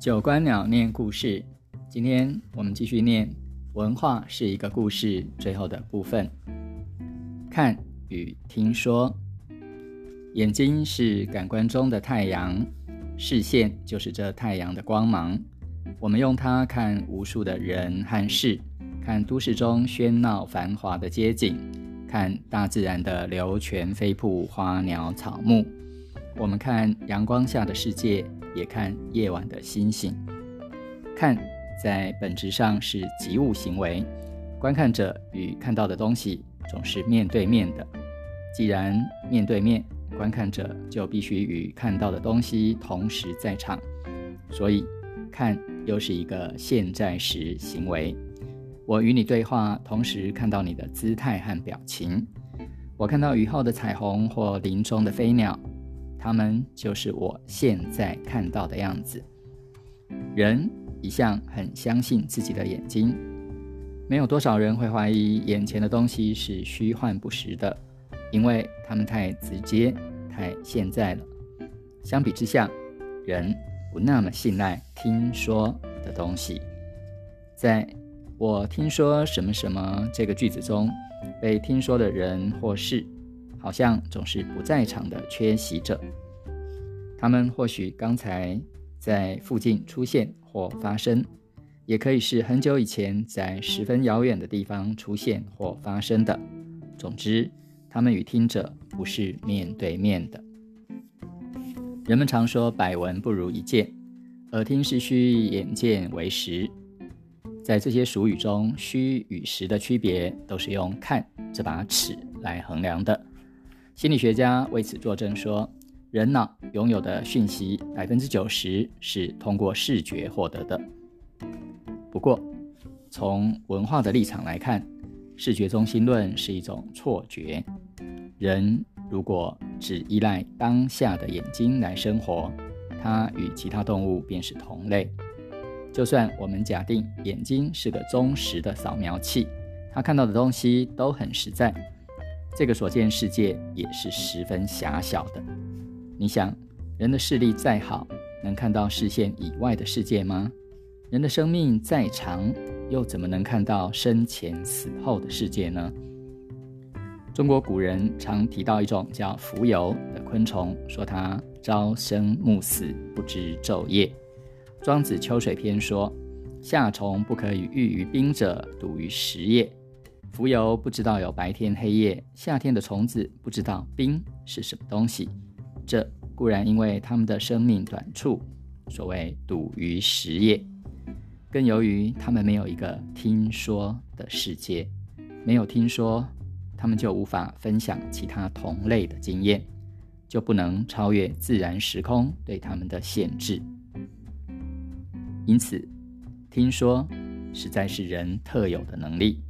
九官鸟念故事，今天我们继续念文化是一个故事最后的部分。看与听说，眼睛是感官中的太阳，视线就是这太阳的光芒。我们用它看无数的人和事，看都市中喧闹繁华的街景，看大自然的流泉飞瀑、花鸟草木。我们看阳光下的世界。也看夜晚的星星，看在本质上是及物行为，观看者与看到的东西总是面对面的。既然面对面，观看者就必须与看到的东西同时在场，所以看又是一个现在时行为。我与你对话，同时看到你的姿态和表情。我看到雨后的彩虹或林中的飞鸟。他们就是我现在看到的样子。人一向很相信自己的眼睛，没有多少人会怀疑眼前的东西是虚幻不实的，因为他们太直接、太现在了。相比之下，人不那么信赖听说的东西。在我听说什么什么这个句子中，被听说的人或事。好像总是不在场的缺席者，他们或许刚才在附近出现或发生，也可以是很久以前在十分遥远的地方出现或发生的。总之，他们与听者不是面对面的。人们常说“百闻不如一见”，耳听是虚，眼见为实。在这些俗语中，虚与实的区别都是用看这把尺来衡量的。心理学家为此作证说，人脑拥有的讯息百分之九十是通过视觉获得的。不过，从文化的立场来看，视觉中心论是一种错觉。人如果只依赖当下的眼睛来生活，它与其他动物便是同类。就算我们假定眼睛是个忠实的扫描器，它看到的东西都很实在。这个所见世界也是十分狭小的。你想，人的视力再好，能看到视线以外的世界吗？人的生命再长，又怎么能看到生前死后的世界呢？中国古人常提到一种叫蜉蝣的昆虫，说它朝生暮死，不知昼夜。庄子秋水篇说：“夏虫不可以喻于冰者，笃于时也。”蜉蝣不知道有白天黑夜，夏天的虫子不知道冰是什么东西。这固然因为它们的生命短促，所谓笃于时也，更由于它们没有一个听说的世界，没有听说，它们就无法分享其他同类的经验，就不能超越自然时空对它们的限制。因此，听说实在是人特有的能力。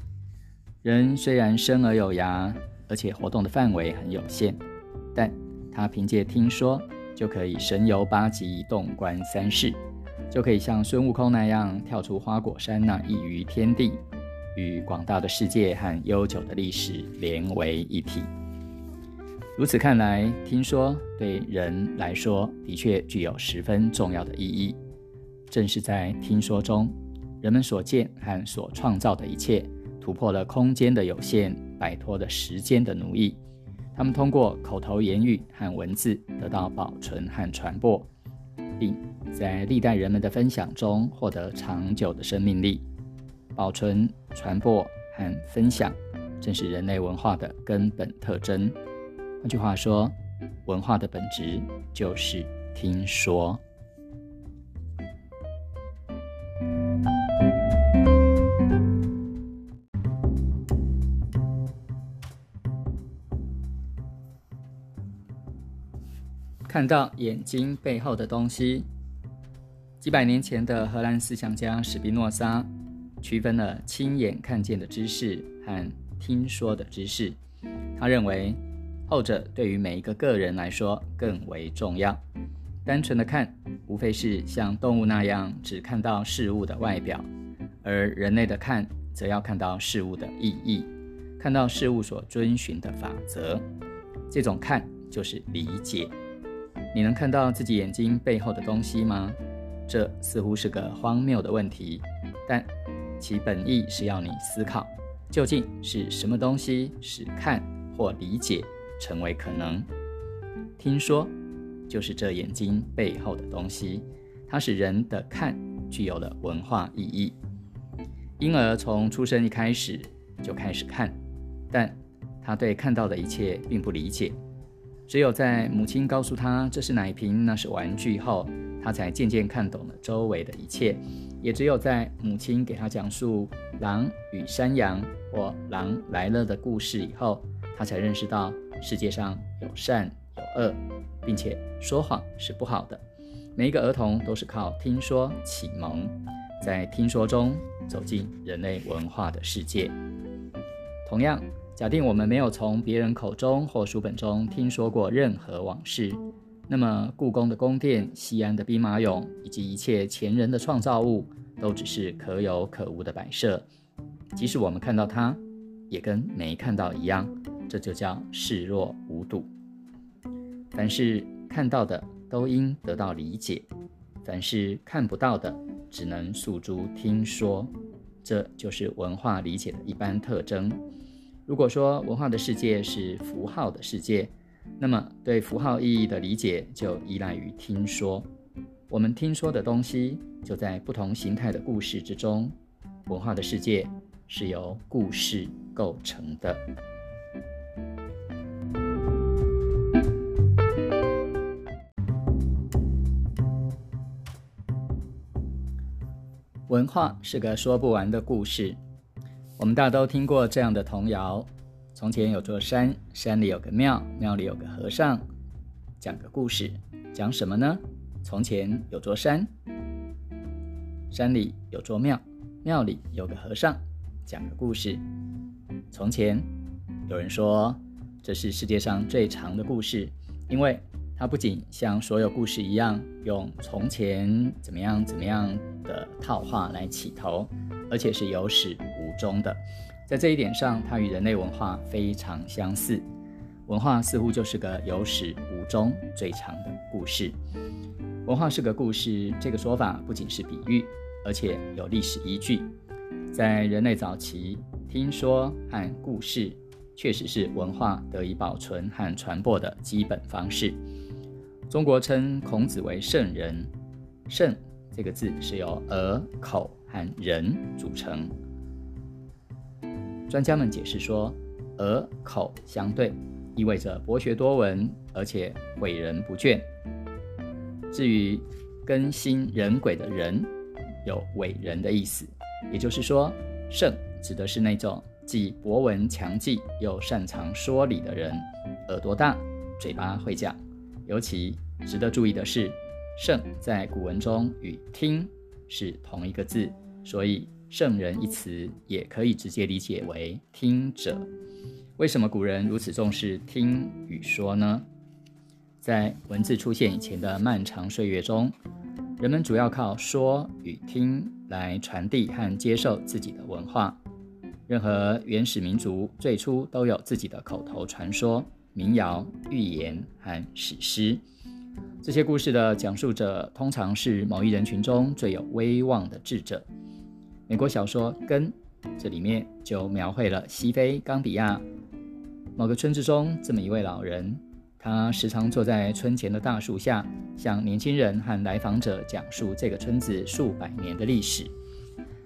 人虽然生而有牙，而且活动的范围很有限，但他凭借听说就可以神游八极，洞观三世，就可以像孙悟空那样跳出花果山那一隅天地，与广大的世界和悠久的历史连为一体。如此看来，听说对人来说的确具有十分重要的意义。正是在听说中，人们所见和所创造的一切。突破了空间的有限，摆脱了时间的奴役。他们通过口头言语和文字得到保存和传播，并在历代人们的分享中获得长久的生命力。保存、传播和分享，正是人类文化的根本特征。换句话说，文化的本质就是听说。看到眼睛背后的东西。几百年前的荷兰思想家史宾诺莎区分了亲眼看见的知识和听说的知识。他认为，后者对于每一个个人来说更为重要。单纯的看，无非是像动物那样只看到事物的外表，而人类的看，则要看到事物的意义，看到事物所遵循的法则。这种看，就是理解。你能看到自己眼睛背后的东西吗？这似乎是个荒谬的问题，但其本意是要你思考，究竟是什么东西使看或理解成为可能？听说就是这眼睛背后的东西，它使人的看具有了文化意义。婴儿从出生一开始就开始看，但他对看到的一切并不理解。只有在母亲告诉他这是奶瓶，那是玩具后，他才渐渐看懂了周围的一切。也只有在母亲给他讲述狼与山羊或狼来了的故事以后，他才认识到世界上有善有恶，并且说谎是不好的。每一个儿童都是靠听说启蒙，在听说中走进人类文化的世界。同样，假定我们没有从别人口中或书本中听说过任何往事。那么，故宫的宫殿、西安的兵马俑，以及一切前人的创造物，都只是可有可无的摆设。即使我们看到它，也跟没看到一样。这就叫视若无睹。凡是看到的，都应得到理解；凡是看不到的，只能诉诸听说。这就是文化理解的一般特征。如果说文化的世界是符号的世界，那么，对符号意义的理解就依赖于听说。我们听说的东西就在不同形态的故事之中。文化的世界是由故事构成的。文化是个说不完的故事。我们大都听过这样的童谣。从前有座山，山里有个庙，庙里有个和尚。讲个故事，讲什么呢？从前有座山，山里有座庙，庙里有个和尚。讲个故事。从前有人说，这是世界上最长的故事，因为它不仅像所有故事一样用“从前怎么样怎么样”的套话来起头，而且是有始无终的。在这一点上，它与人类文化非常相似。文化似乎就是个有始无终、最长的故事。文化是个故事，这个说法不仅是比喻，而且有历史依据。在人类早期，听说和故事确实是文化得以保存和传播的基本方式。中国称孔子为圣人，“圣”这个字是由耳、口和人组成。专家们解释说，耳口相对，意味着博学多闻，而且诲人不倦。至于更新人鬼的人，有伟人的意思，也就是说，圣指的是那种既博闻强记又擅长说理的人，耳朵大，嘴巴会讲。尤其值得注意的是，圣在古文中与听是同一个字，所以。圣人一词也可以直接理解为听者。为什么古人如此重视听与说呢？在文字出现以前的漫长岁月中，人们主要靠说与听来传递和接受自己的文化。任何原始民族最初都有自己的口头传说、民谣、寓言和史诗。这些故事的讲述者通常是某一人群中最有威望的智者。美国小说《根》这里面就描绘了西非冈比亚某个村子中这么一位老人，他时常坐在村前的大树下，向年轻人和来访者讲述这个村子数百年的历史。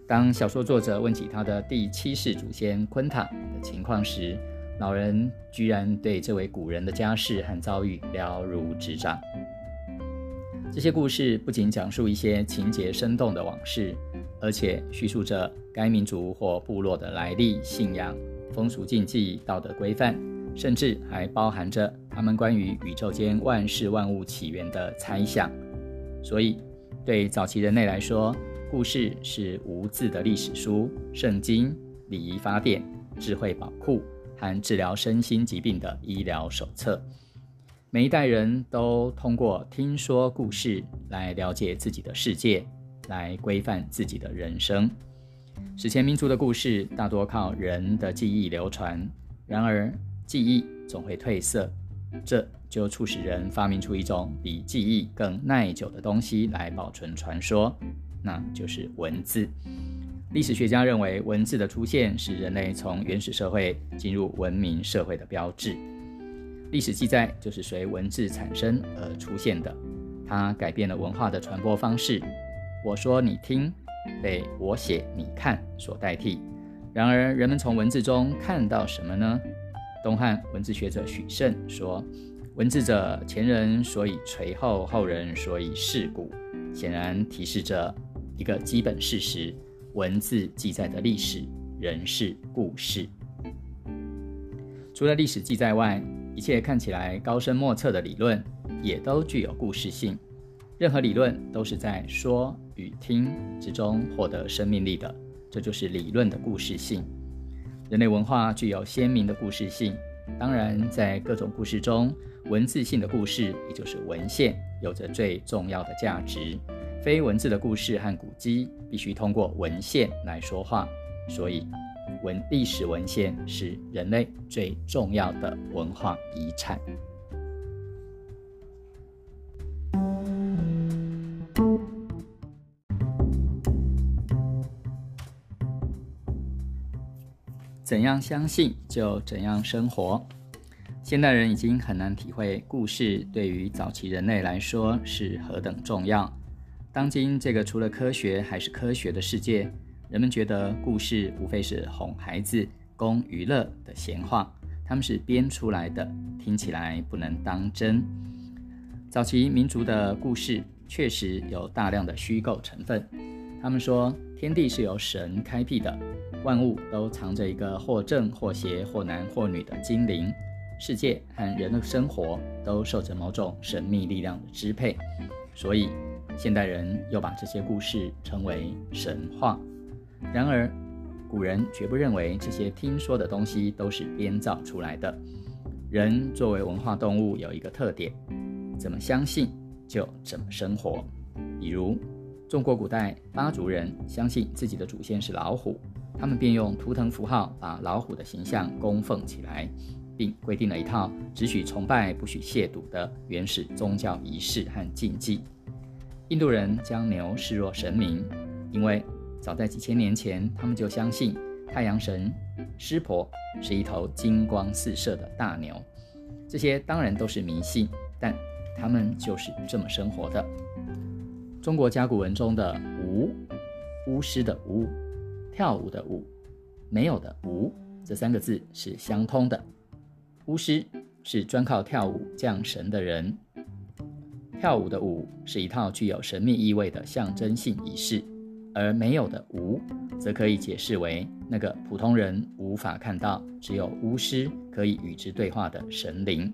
当小说作者问起他的第七世祖先昆塔的情况时，老人居然对这位古人的家世和遭遇了如指掌。这些故事不仅讲述一些情节生动的往事。而且叙述着该民族或部落的来历、信仰、风俗禁忌、道德规范，甚至还包含着他们关于宇宙间万事万物起源的猜想。所以，对早期人类来说，故事是无字的历史书、圣经、礼仪法典、智慧宝库和治疗身心疾病的医疗手册。每一代人都通过听说故事来了解自己的世界。来规范自己的人生。史前民族的故事大多靠人的记忆流传，然而记忆总会褪色，这就促使人发明出一种比记忆更耐久的东西来保存传说，那就是文字。历史学家认为，文字的出现是人类从原始社会进入文明社会的标志。历史记载就是随文字产生而出现的，它改变了文化的传播方式。我说你听，被我写你看所代替。然而，人们从文字中看到什么呢？东汉文字学者许慎说：“文字者，前人所以垂后，后人所以世古。”显然提示着一个基本事实。文字记载的历史、人事、故事，除了历史记载外，一切看起来高深莫测的理论，也都具有故事性。任何理论都是在说与听之中获得生命力的，这就是理论的故事性。人类文化具有鲜明的故事性，当然，在各种故事中，文字性的故事，也就是文献，有着最重要的价值。非文字的故事和古迹必须通过文献来说话，所以文历史文献是人类最重要的文化遗产。怎样相信就怎样生活。现代人已经很难体会故事对于早期人类来说是何等重要。当今这个除了科学还是科学的世界，人们觉得故事无非是哄孩子、供娱乐的闲话，他们是编出来的，听起来不能当真。早期民族的故事确实有大量的虚构成分。他们说，天地是由神开辟的，万物都藏着一个或正或邪、或男或女的精灵，世界和人的生活都受着某种神秘力量的支配，所以。现代人又把这些故事称为神话，然而古人绝不认为这些听说的东西都是编造出来的。人作为文化动物有一个特点：怎么相信就怎么生活。比如，中国古代巴族人相信自己的祖先是老虎，他们便用图腾符号把老虎的形象供奉起来，并规定了一套只许崇拜不许亵渎的原始宗教仪式和禁忌。印度人将牛视若神明，因为早在几千年前，他们就相信太阳神湿婆是一头金光四射的大牛。这些当然都是迷信，但他们就是这么生活的。中国甲骨文中的“巫”，巫师的“巫”，跳舞的“舞”，没有的“无”，这三个字是相通的。巫师是专靠跳舞降神的人。跳舞的舞是一套具有神秘意味的象征性仪式，而没有的无，则可以解释为那个普通人无法看到、只有巫师可以与之对话的神灵。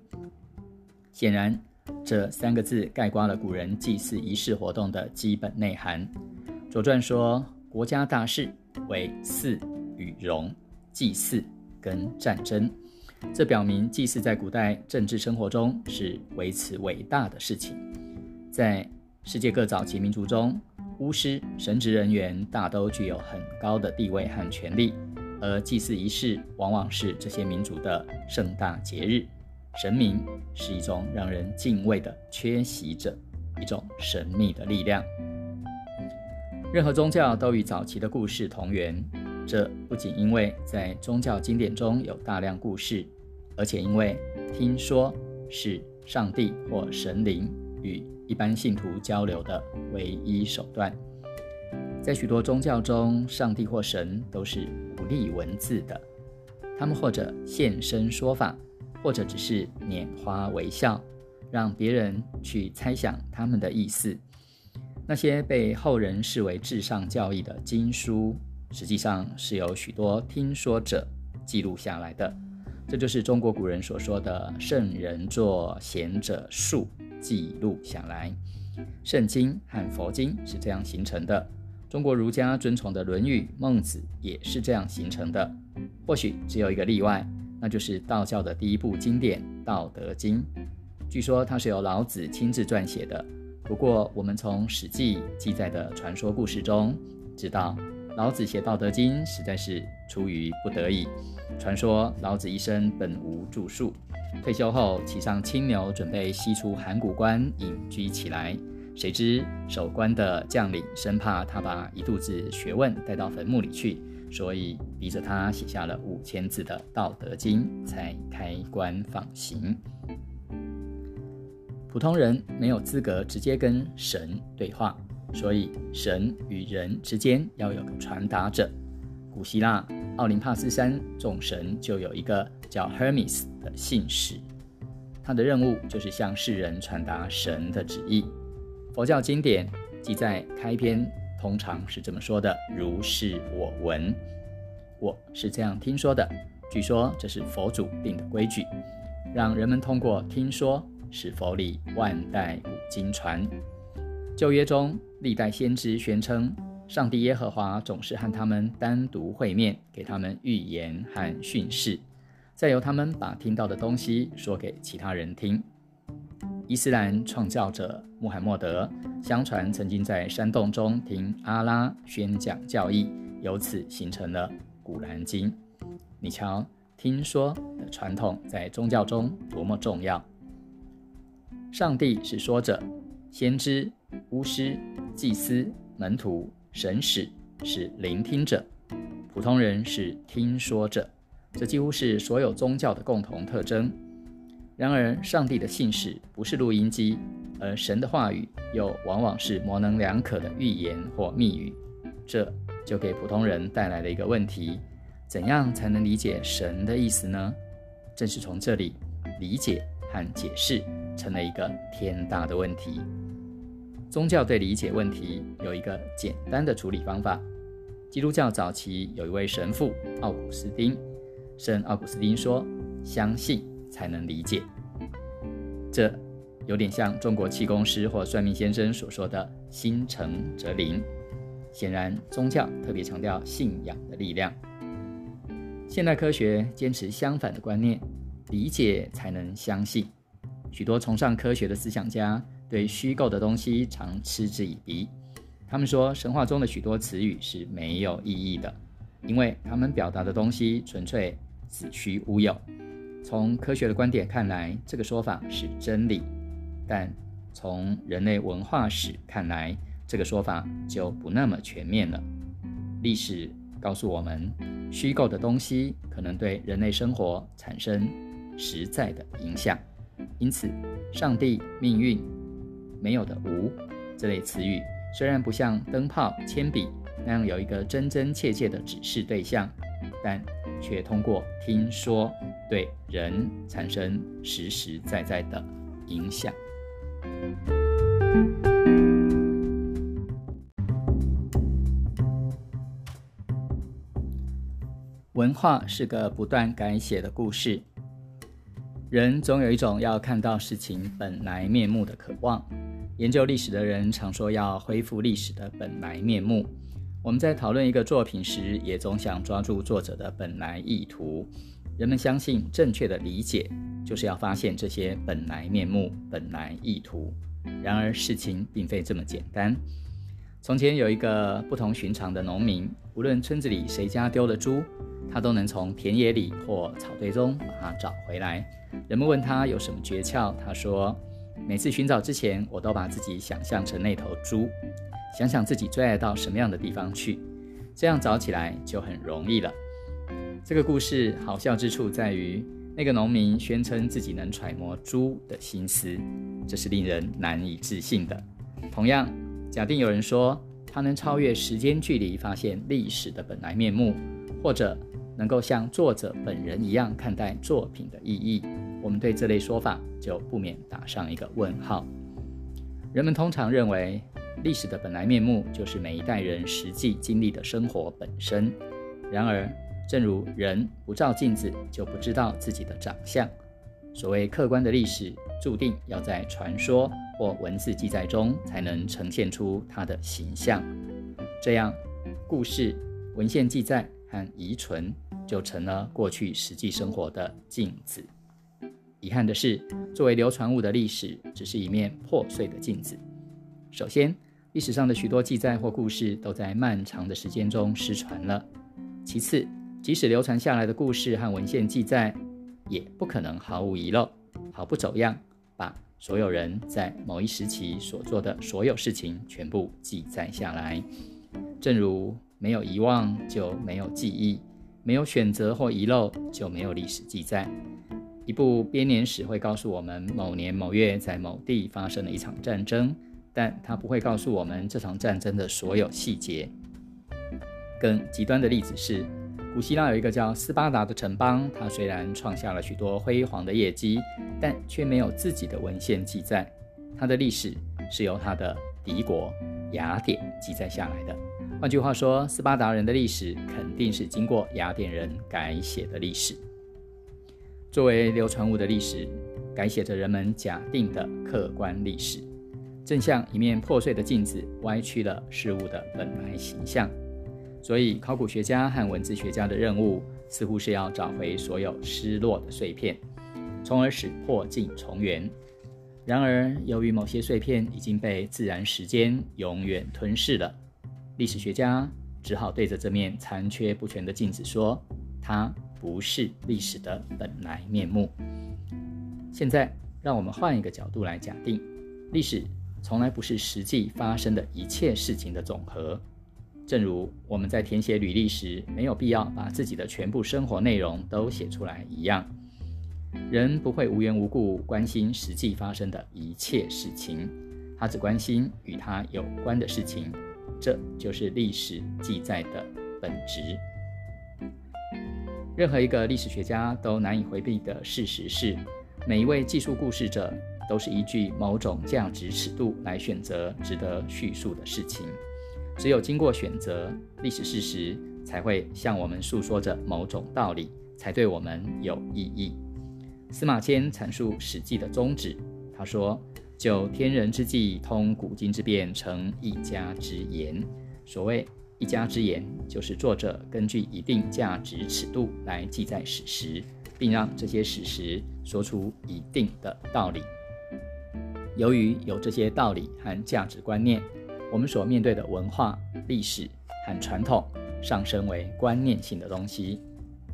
显然，这三个字概括了古人祭祀仪式活动的基本内涵。《左传》说：“国家大事为祀与戎，祭祀跟战争。”这表明祭祀在古代政治生活中是维持伟大的事情。在世界各早期民族中，巫师、神职人员大都具有很高的地位和权力，而祭祀仪式往往是这些民族的盛大节日。神明是一种让人敬畏的缺席者，一种神秘的力量。任何宗教都与早期的故事同源，这不仅因为在宗教经典中有大量故事，而且因为听说是上帝或神灵与一般信徒交流的唯一手段，在许多宗教中，上帝或神都是不立文字的，他们或者现身说法，或者只是拈花微笑，让别人去猜想他们的意思。那些被后人视为至上教义的经书，实际上是由许多听说者记录下来的。这就是中国古人所说的“圣人作，贤者述”。记录下来，圣经和佛经是这样形成的。中国儒家尊崇的《论语》《孟子》也是这样形成的。或许只有一个例外，那就是道教的第一部经典《道德经》。据说它是由老子亲自撰写的。不过，我们从《史记》记载的传说故事中知道，老子写《道德经》实在是出于不得已。传说老子一生本无著述，退休后骑上青牛，准备西出函谷关隐居起来。谁知守关的将领生怕他把一肚子学问带到坟墓里去，所以逼着他写下了五千字的《道德经》，才开棺放行。普通人没有资格直接跟神对话，所以神与人之间要有个传达者。古希腊奥林帕斯山众神就有一个叫 Hermes 的信使，他的任务就是向世人传达神的旨意。佛教经典记载开篇通常是这么说的：“如是我闻。”我是这样听说的。据说这是佛祖定的规矩，让人们通过听说使佛理万代古经传。旧约中历代先知宣称，上帝耶和华总是和他们单独会面，给他们预言和训示，再由他们把听到的东西说给其他人听。伊斯兰创教者穆罕默德，相传曾经在山洞中听阿拉宣讲教义，由此形成了《古兰经》。你瞧，听说的传统在宗教中多么重要！上帝是说者，先知、巫师、祭司、门徒、神使是聆听者，普通人是听说者。这几乎是所有宗教的共同特征。然而，上帝的信使不是录音机，而神的话语又往往是模棱两可的预言或密语。这就给普通人带来了一个问题：怎样才能理解神的意思呢？正是从这里，理解和解释成了一个天大的问题。宗教对理解问题有一个简单的处理方法。基督教早期有一位神父奥古斯丁，圣奥古斯丁说：“相信。”才能理解，这有点像中国气功师或算命先生所说的“心诚则灵”。显然，宗教特别强调信仰的力量。现代科学坚持相反的观念，理解才能相信。许多崇尚科学的思想家对虚构的东西常嗤之以鼻。他们说，神话中的许多词语是没有意义的，因为他们表达的东西纯粹子虚乌有。从科学的观点看来，这个说法是真理；但从人类文化史看来，这个说法就不那么全面了。历史告诉我们，虚构的东西可能对人类生活产生实在的影响。因此，上帝、命运、没有的无这类词语，虽然不像灯泡、铅笔那样有一个真真切切的指示对象，但却通过听说。对人产生实实在在的影响。文化是个不断改写的故事。人总有一种要看到事情本来面目的渴望。研究历史的人常说要恢复历史的本来面目。我们在讨论一个作品时，也总想抓住作者的本来意图。人们相信，正确的理解就是要发现这些本来面目、本来意图。然而，事情并非这么简单。从前有一个不同寻常的农民，无论村子里谁家丢了猪，他都能从田野里或草堆中把它找回来。人们问他有什么诀窍，他说：“每次寻找之前，我都把自己想象成那头猪，想想自己最爱到什么样的地方去，这样找起来就很容易了。”这个故事好笑之处在于，那个农民宣称自己能揣摩猪的心思，这是令人难以置信的。同样，假定有人说他能超越时间距离，发现历史的本来面目，或者能够像作者本人一样看待作品的意义，我们对这类说法就不免打上一个问号。人们通常认为，历史的本来面目就是每一代人实际经历的生活本身。然而，正如人不照镜子就不知道自己的长相，所谓客观的历史，注定要在传说或文字记载中才能呈现出它的形象。这样，故事、文献记载和遗存就成了过去实际生活的镜子。遗憾的是，作为流传物的历史，只是一面破碎的镜子。首先，历史上的许多记载或故事都在漫长的时间中失传了。其次，即使流传下来的故事和文献记载，也不可能毫无遗漏、毫不走样，把所有人在某一时期所做的所有事情全部记载下来。正如没有遗忘就没有记忆，没有选择或遗漏就没有历史记载。一部编年史会告诉我们某年某月在某地发生了一场战争，但它不会告诉我们这场战争的所有细节。更极端的例子是，古希腊有一个叫斯巴达的城邦，它虽然创下了许多辉煌的业绩，但却没有自己的文献记载。它的历史是由它的敌国雅典记载下来的。换句话说，斯巴达人的历史肯定是经过雅典人改写的历史。作为流传物的历史，改写着人们假定的客观历史，正像一面破碎的镜子，歪曲了事物的本来形象。所以，考古学家和文字学家的任务，似乎是要找回所有失落的碎片，从而使破镜重圆。然而，由于某些碎片已经被自然时间永远吞噬了。历史学家只好对着这面残缺不全的镜子说：“它不是历史的本来面目。”现在，让我们换一个角度来假定：历史从来不是实际发生的一切事情的总和。正如我们在填写履历时没有必要把自己的全部生活内容都写出来一样，人不会无缘无故关心实际发生的一切事情，他只关心与他有关的事情。这就是历史记载的本质。任何一个历史学家都难以回避的事实是，每一位记述故事者都是依据某种价值尺度来选择值得叙述的事情。只有经过选择，历史事实才会向我们诉说着某种道理，才对我们有意义。司马迁阐述《史记》的宗旨，他说。就天人之际，通古今之变，成一家之言。所谓一家之言，就是作者根据一定价值尺度来记载史实，并让这些史实说出一定的道理。由于有这些道理和价值观念，我们所面对的文化、历史和传统上升为观念性的东西。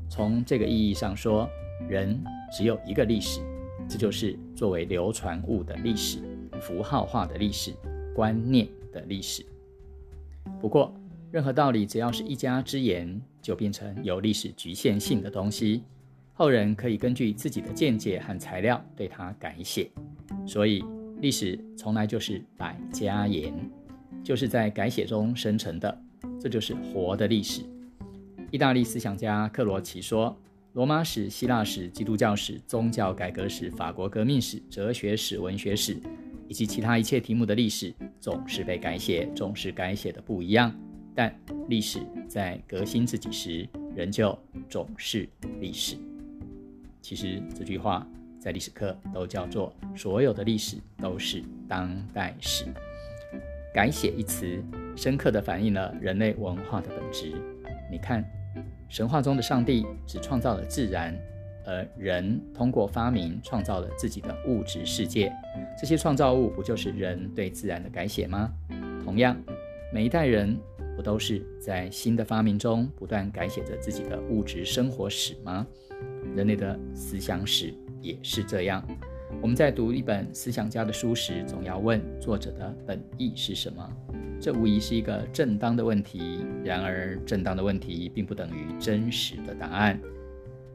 从这个意义上说，人只有一个历史。这就是作为流传物的历史、符号化的历史、观念的历史。不过，任何道理只要是一家之言，就变成有历史局限性的东西，后人可以根据自己的见解和材料对它改写。所以，历史从来就是百家言，就是在改写中生成的。这就是活的历史。意大利思想家克罗齐说。罗马史、希腊史、基督教史、宗教改革史、法国革命史、哲学史、文学史，以及其他一切题目的历史，总是被改写，总是改写的不一样。但历史在革新自己时，仍旧总是历史。其实这句话在历史课都叫做“所有的历史都是当代史”。改写一词，深刻地反映了人类文化的本质。你看。神话中的上帝只创造了自然，而人通过发明创造了自己的物质世界。这些创造物不就是人对自然的改写吗？同样，每一代人不都是在新的发明中不断改写着自己的物质生活史吗？人类的思想史也是这样。我们在读一本思想家的书时，总要问作者的本意是什么。这无疑是一个正当的问题。然而，正当的问题并不等于真实的答案。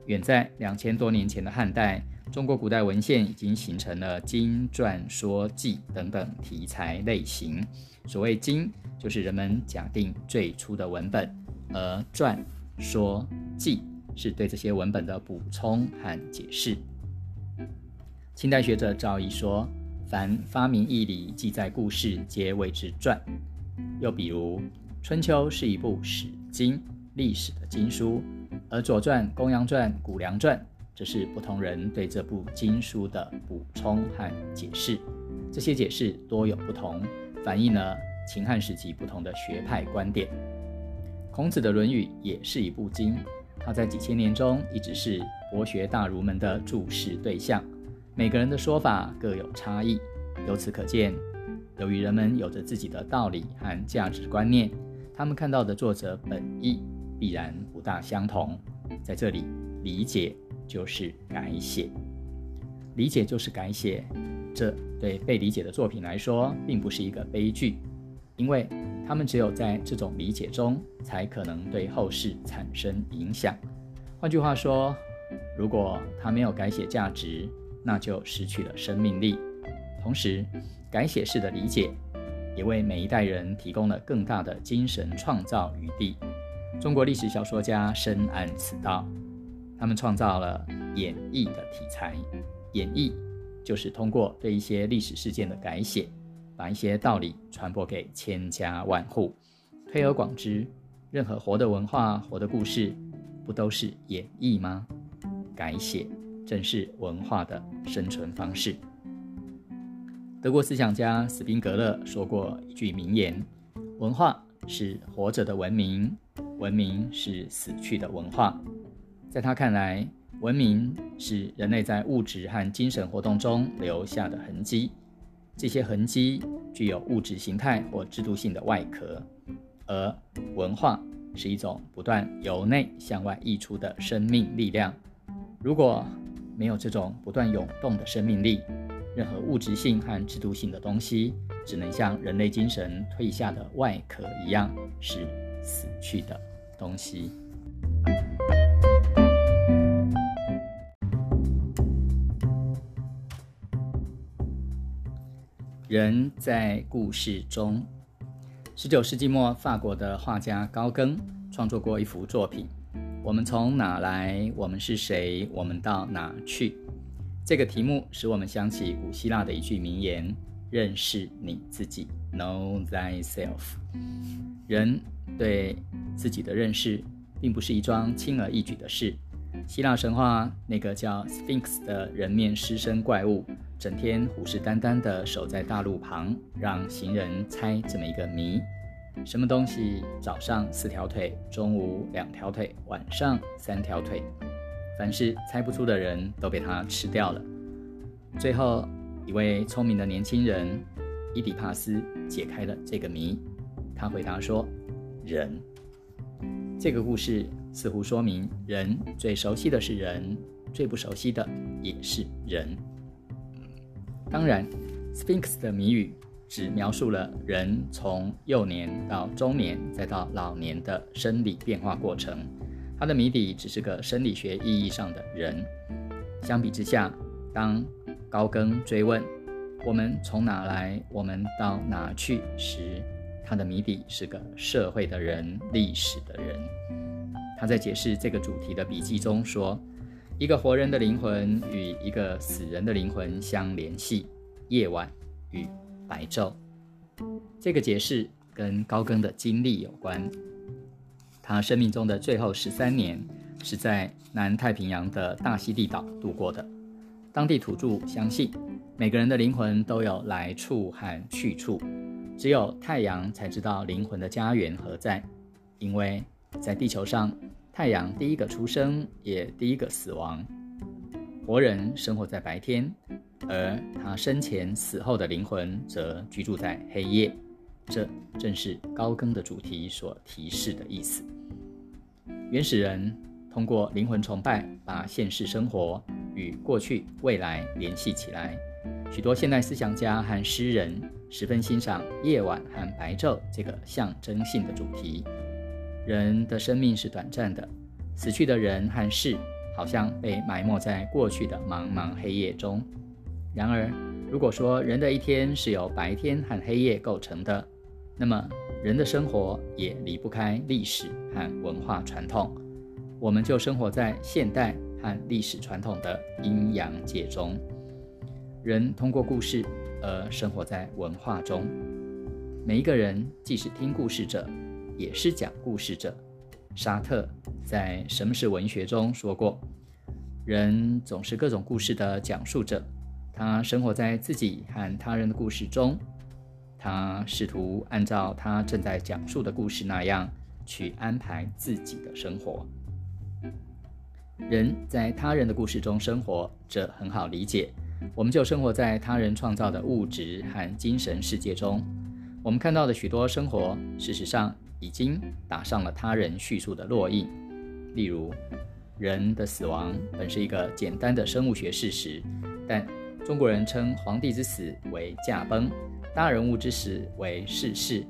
远在两千多年前的汉代，中国古代文献已经形成了经、传、说、记等等题材类型。所谓经，就是人们假定最初的文本；而传、说、记是对这些文本的补充和解释。清代学者赵翼说：“凡发明义理、记载故事，皆谓之传。”又比如，《春秋》是一部史经，历史的经书，而《左传》《公羊传》《谷梁传》则是不同人对这部经书的补充和解释。这些解释多有不同，反映了秦汉时期不同的学派观点。孔子的《论语》也是一部经，他在几千年中一直是博学大儒们的注视对象。每个人的说法各有差异，由此可见。由于人们有着自己的道理和价值观念，他们看到的作者本意必然不大相同。在这里，理解就是改写。理解就是改写，这对被理解的作品来说，并不是一个悲剧，因为他们只有在这种理解中，才可能对后世产生影响。换句话说，如果它没有改写价值，那就失去了生命力。同时，改写式的理解也为每一代人提供了更大的精神创造余地。中国历史小说家深谙此道，他们创造了演绎的题材。演绎就是通过对一些历史事件的改写，把一些道理传播给千家万户。推而广之，任何活的文化、活的故事，不都是演绎吗？改写正是文化的生存方式。德国思想家斯宾格勒说过一句名言：“文化是活着的文明，文明是死去的文化。”在他看来，文明是人类在物质和精神活动中留下的痕迹，这些痕迹具有物质形态或制度性的外壳，而文化是一种不断由内向外溢出的生命力量。如果没有这种不断涌动的生命力，任何物质性和制度性的东西，只能像人类精神褪下的外壳一样，是死去的东西。人在故事中。十九世纪末，法国的画家高更创作过一幅作品。我们从哪来？我们是谁？我们到哪去？这个题目使我们想起古希腊的一句名言：“认识你自己，Know thyself。”人对自己的认识，并不是一桩轻而易举的事。希腊神话那个叫 Sphinx 的人面狮身怪物。整天虎视眈眈地守在大路旁，让行人猜这么一个谜：什么东西早上四条腿，中午两条腿，晚上三条腿？凡是猜不出的人都被他吃掉了。最后一位聪明的年轻人伊底帕斯解开了这个谜。他回答说：“人。”这个故事似乎说明，人最熟悉的是人，最不熟悉的也是人。当然，Sphinx 的谜语只描述了人从幼年到中年再到老年的生理变化过程，它的谜底只是个生理学意义上的人。相比之下，当高更追问“我们从哪来，我们到哪去”时，他的谜底是个社会的人、历史的人。他在解释这个主题的笔记中说。一个活人的灵魂与一个死人的灵魂相联系，夜晚与白昼。这个解释跟高更的经历有关。他生命中的最后十三年是在南太平洋的大溪地岛度过的。当地土著相信，每个人的灵魂都有来处和去处，只有太阳才知道灵魂的家园何在，因为在地球上。太阳第一个出生，也第一个死亡。活人生活在白天，而他生前死后的灵魂则居住在黑夜。这正是高更的主题所提示的意思。原始人通过灵魂崇拜，把现实生活与过去、未来联系起来。许多现代思想家和诗人十分欣赏夜晚和白昼这个象征性的主题。人的生命是短暂的，死去的人和事好像被埋没在过去的茫茫黑夜中。然而，如果说人的一天是由白天和黑夜构成的，那么人的生活也离不开历史和文化传统。我们就生活在现代和历史传统的阴阳界中。人通过故事而生活在文化中。每一个人既是听故事者。也是讲故事者。沙特在《什么是文学》中说过：“人总是各种故事的讲述者。他生活在自己和他人的故事中，他试图按照他正在讲述的故事那样去安排自己的生活。人在他人的故事中生活，这很好理解。我们就生活在他人创造的物质和精神世界中。我们看到的许多生活，事实上。”已经打上了他人叙述的烙印，例如人的死亡本是一个简单的生物学事实，但中国人称皇帝之死为驾崩，大人物之死为逝世，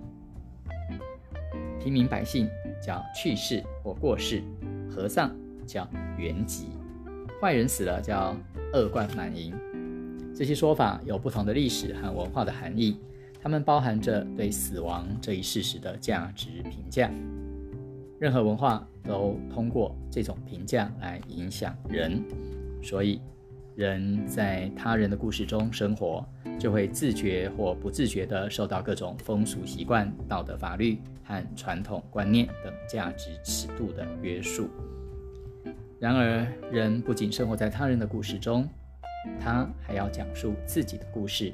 平民百姓叫去世或过世，和尚叫圆寂，坏人死了叫恶贯满盈。这些说法有不同的历史和文化的含义，它们包含着对死亡这一事实的价值评价。任何文化都通过这种评价来影响人，所以人在他人的故事中生活，就会自觉或不自觉地受到各种风俗习惯、道德法律和传统观念等价值尺度的约束。然而，人不仅生活在他人的故事中，他还要讲述自己的故事，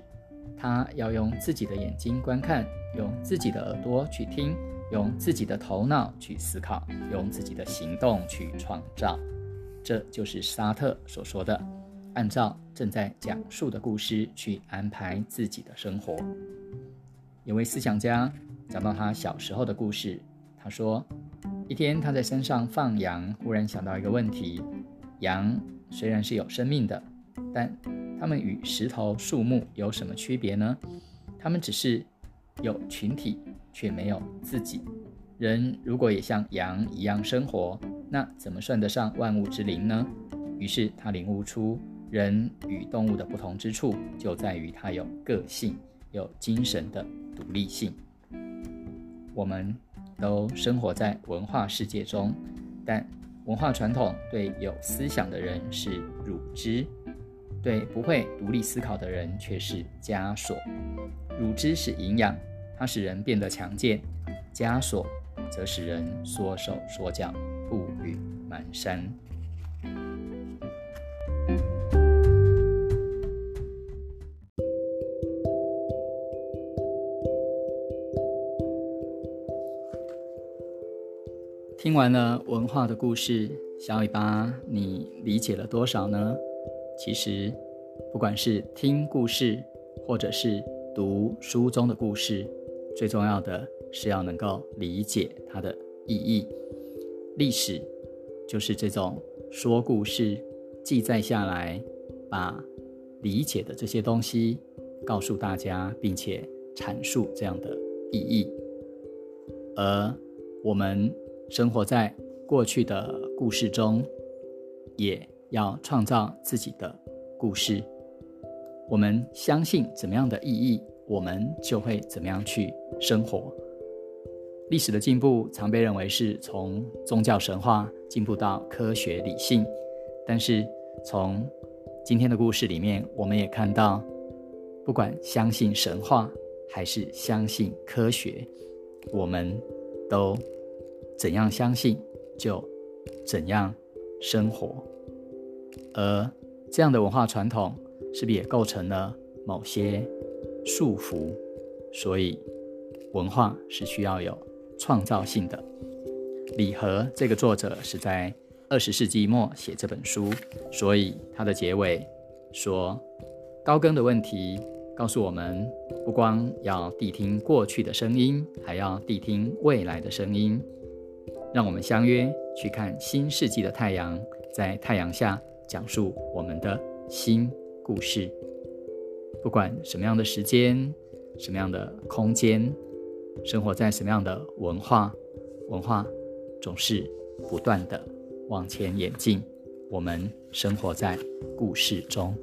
他要用自己的眼睛观看，用自己的耳朵去听。用自己的头脑去思考，用自己的行动去创造，这就是沙特所说的：按照正在讲述的故事去安排自己的生活。有位思想家讲到他小时候的故事，他说：一天他在山上放羊，忽然想到一个问题：羊虽然是有生命的，但它们与石头、树木有什么区别呢？它们只是有群体。却没有自己。人如果也像羊一样生活，那怎么算得上万物之灵呢？于是他领悟出，人与动物的不同之处，就在于它有个性、有精神的独立性。我们都生活在文化世界中，但文化传统对有思想的人是乳汁，对不会独立思考的人却是枷锁。乳汁是营养。它使人变得强健，枷锁则使人缩手缩脚，步履蹒跚。听完了文化的故事，小尾巴，你理解了多少呢？其实，不管是听故事，或者是读书中的故事。最重要的是要能够理解它的意义。历史就是这种说故事、记载下来，把理解的这些东西告诉大家，并且阐述这样的意义。而我们生活在过去的故事中，也要创造自己的故事。我们相信怎么样的意义？我们就会怎么样去生活？历史的进步常被认为是从宗教神话进步到科学理性，但是从今天的故事里面，我们也看到，不管相信神话还是相信科学，我们都怎样相信就怎样生活，而这样的文化传统是不是也构成了某些？束缚，所以文化是需要有创造性的。李和这个作者是在二十世纪末写这本书，所以他的结尾说：“高更的问题告诉我们，不光要谛听过去的声音，还要谛听未来的声音。让我们相约去看新世纪的太阳，在太阳下讲述我们的新故事。”不管什么样的时间、什么样的空间，生活在什么样的文化，文化总是不断的往前演进。我们生活在故事中。